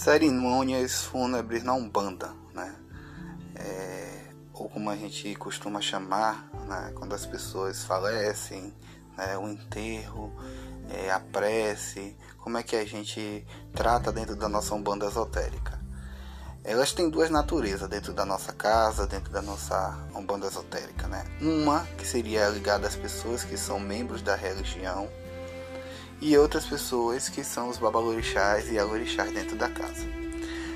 cerimônias fúnebres na Umbanda, né? É, ou como a gente costuma chamar, né? quando as pessoas falecem, né? o enterro, é, a prece, como é que a gente trata dentro da nossa Umbanda esotérica. Elas têm duas naturezas dentro da nossa casa, dentro da nossa Umbanda esotérica, né? Uma que seria ligada às pessoas que são membros da religião, e outras pessoas que são os babalorixás e alorixás dentro da casa.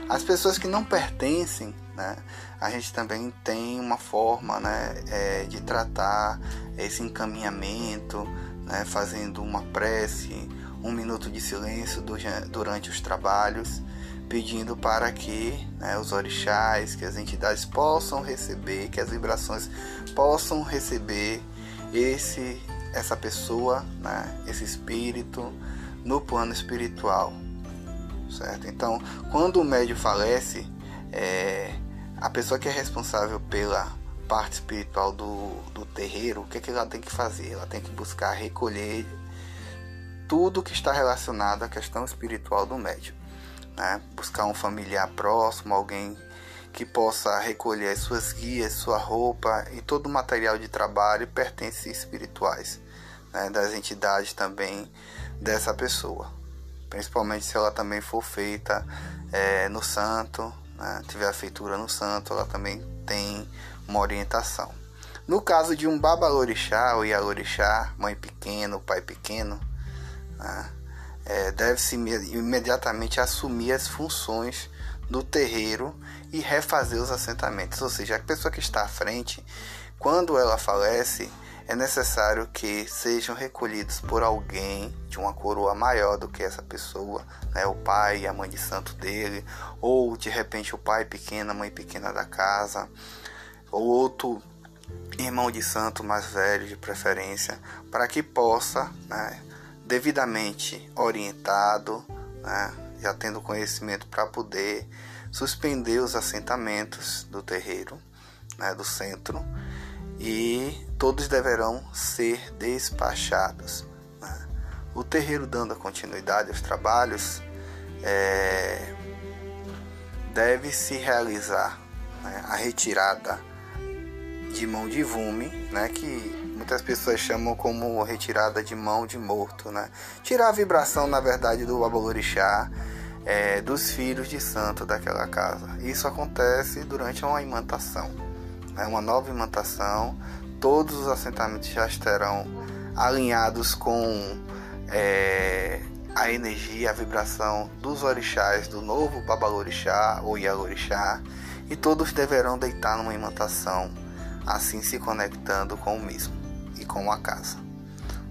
As pessoas que não pertencem, né, a gente também tem uma forma né, é, de tratar esse encaminhamento, né, fazendo uma prece, um minuto de silêncio durante os trabalhos, pedindo para que né, os orixás, que as entidades possam receber, que as vibrações possam receber esse essa pessoa, né, esse espírito, no plano espiritual, certo? Então, quando o médium falece, é, a pessoa que é responsável pela parte espiritual do, do terreiro, o que, é que ela tem que fazer? Ela tem que buscar recolher tudo que está relacionado à questão espiritual do médium. Né? Buscar um familiar próximo, alguém que possa recolher as suas guias, sua roupa e todo o material de trabalho e pertences espirituais né, das entidades também dessa pessoa, principalmente se ela também for feita é, no santo, né, tiver a feitura no santo, ela também tem uma orientação. No caso de um babalorixá ou ialorixá, mãe pequena, pai pequeno, né, é, deve-se imediatamente assumir as funções do terreiro e refazer os assentamentos. Ou seja, a pessoa que está à frente, quando ela falece, é necessário que sejam recolhidos por alguém de uma coroa maior do que essa pessoa, né? o pai e a mãe de santo dele, ou de repente o pai pequeno, a mãe pequena da casa, ou outro irmão de santo mais velho de preferência, para que possa, né, devidamente orientado, né, já tendo conhecimento para poder suspender os assentamentos do terreiro, né, do centro, e todos deverão ser despachados. Né? O terreiro, dando continuidade aos trabalhos, é, deve se realizar né, a retirada de mão de vume, né, que muitas pessoas chamam como retirada de mão de morto, né? Tirar a vibração, na verdade, do abolorixá, é, dos filhos de santo daquela casa. Isso acontece durante uma imantação, né? uma nova imantação. Todos os assentamentos já estarão alinhados com é, a energia, a vibração dos orixás do novo babalorixá ou ialorixá e todos deverão deitar numa imantação assim se conectando com o mesmo e com a casa,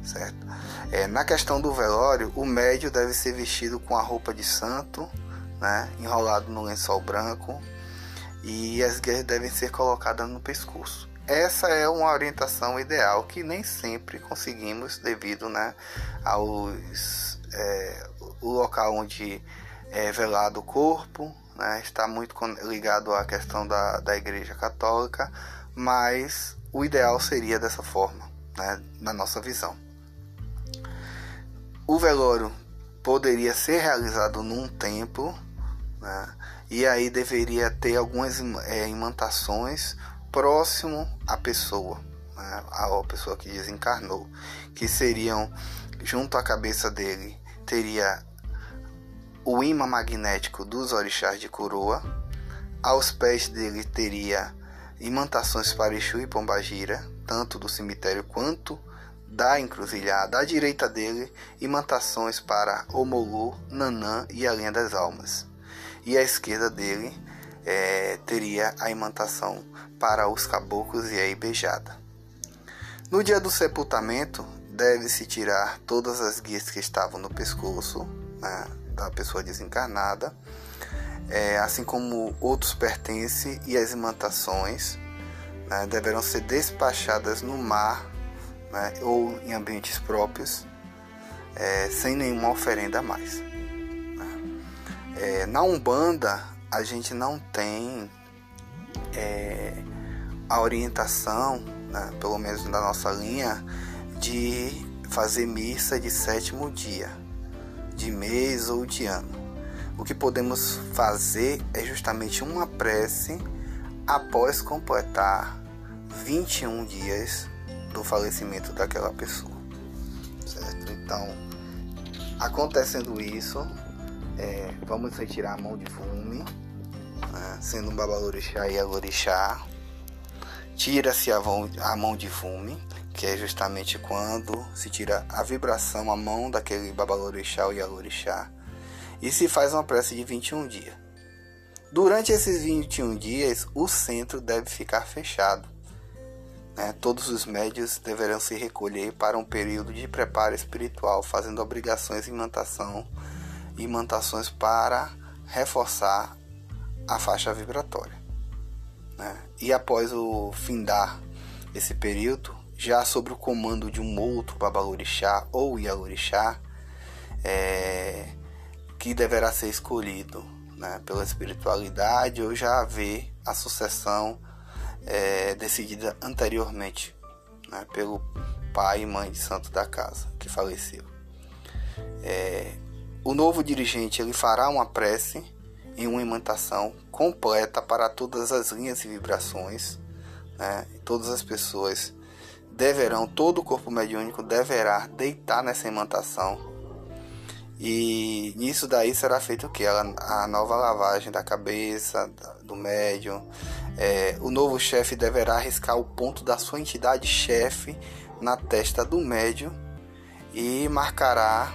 certo? É, na questão do velório, o médio deve ser vestido com a roupa de santo, né, enrolado no lençol branco, e as guias devem ser colocadas no pescoço. Essa é uma orientação ideal que nem sempre conseguimos devido né, aos é, local onde é velado o corpo, né, está muito ligado à questão da, da Igreja Católica, mas o ideal seria dessa forma, né, na nossa visão. O velório poderia ser realizado num templo, né, e aí deveria ter algumas é, imantações próximo à pessoa, né, à pessoa que desencarnou, que seriam junto à cabeça dele teria o imã magnético dos orixás de coroa, aos pés dele teria imantações para Exu e Pombagira, tanto do cemitério quanto da encruzilhada. À direita dele, imantações para Omolu, Nanã e a Linha das Almas. E à esquerda dele é, teria a imantação para os caboclos e a Ibejada. No dia do sepultamento, deve-se tirar todas as guias que estavam no pescoço né, da pessoa desencarnada é, assim como outros pertences e as imantações, né, deverão ser despachadas no mar né, ou em ambientes próprios, é, sem nenhuma oferenda a mais. É, na Umbanda, a gente não tem é, a orientação, né, pelo menos na nossa linha, de fazer missa de sétimo dia, de mês ou de ano o que podemos fazer é justamente uma prece após completar 21 dias do falecimento daquela pessoa. Certo? Então, acontecendo isso, é, vamos retirar a mão de fume, né? sendo um babalorixá e alorixá. Tira-se a, a mão de fume, que é justamente quando se tira a vibração, a mão daquele babalorixá ou yalorixá, e se faz uma prece de 21 dias. Durante esses 21 dias, o centro deve ficar fechado. Né? Todos os médios deverão se recolher para um período de preparo espiritual, fazendo obrigações e imantação, imantações para reforçar a faixa vibratória. Né? E após o findar esse período, já sobre o comando de um outro babalorixá ou ialorixá, é, que deverá ser escolhido né, pela espiritualidade ou já haver a sucessão é, decidida anteriormente né, pelo pai e mãe de santo da casa que faleceu. É, o novo dirigente ele fará uma prece em uma imantação completa para todas as linhas e vibrações, né, todas as pessoas deverão, todo o corpo mediúnico deverá deitar nessa imantação. E nisso daí será feito o que? A, nova lavagem da cabeça, do médium. É, o novo chefe deverá arriscar o ponto da sua entidade chefe na testa do médium e marcará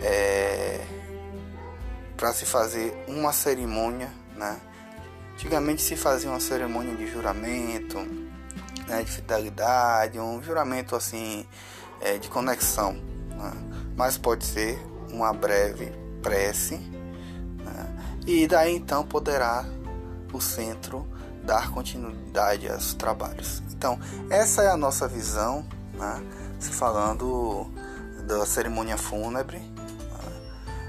é, para se fazer uma cerimônia, né? Antigamente se fazia uma cerimônia de juramento, né, de fidelidade, um juramento assim é, de conexão, né? mas pode ser uma breve prece né? e daí então poderá o centro dar continuidade aos trabalhos. Então essa é a nossa visão, né? se falando da cerimônia fúnebre.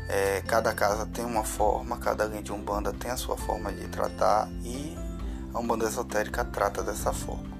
É, cada casa tem uma forma, cada linha de umbanda tem a sua forma de tratar e a umbanda esotérica trata dessa forma.